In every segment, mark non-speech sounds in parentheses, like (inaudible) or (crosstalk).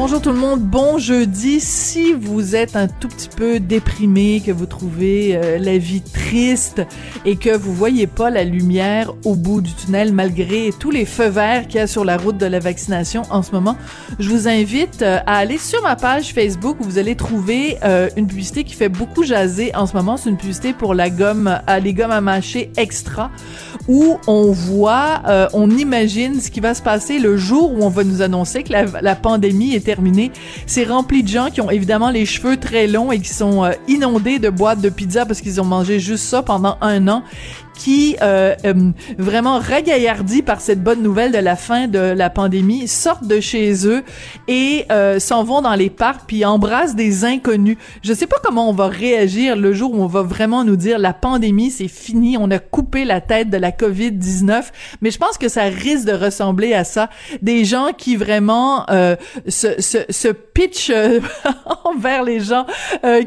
Bonjour tout le monde, bon jeudi. Si vous êtes un tout petit peu déprimé, que vous trouvez euh, la vie triste et que vous voyez pas la lumière au bout du tunnel malgré tous les feux verts qu'il y a sur la route de la vaccination en ce moment, je vous invite euh, à aller sur ma page Facebook où vous allez trouver euh, une publicité qui fait beaucoup jaser en ce moment. C'est une publicité pour la gomme, les gommes à mâcher extra où on voit, on imagine ce qui va se passer le jour où on va nous annoncer que la, la pandémie est C'est rempli de gens qui ont évidemment les cheveux très longs et qui sont euh, inondés de boîtes de pizza parce qu'ils ont mangé juste ça pendant un an qui, euh, euh, vraiment ragaillardis par cette bonne nouvelle de la fin de la pandémie, sortent de chez eux et euh, s'en vont dans les parcs puis embrassent des inconnus. Je sais pas comment on va réagir le jour où on va vraiment nous dire la pandémie c'est fini, on a coupé la tête de la Covid-19, mais je pense que ça risque de ressembler à ça. Des gens qui vraiment euh, se, se, se pitchent (laughs) envers les gens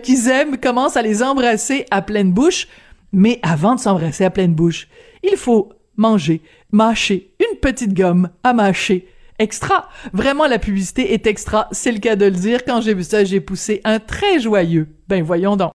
qu'ils aiment, commencent à les embrasser à pleine bouche. Mais avant de s'embrasser à pleine bouche, il faut manger, mâcher une petite gomme à mâcher. Extra. Vraiment, la publicité est extra. C'est le cas de le dire. Quand j'ai vu ça, j'ai poussé un très joyeux. Ben, voyons donc.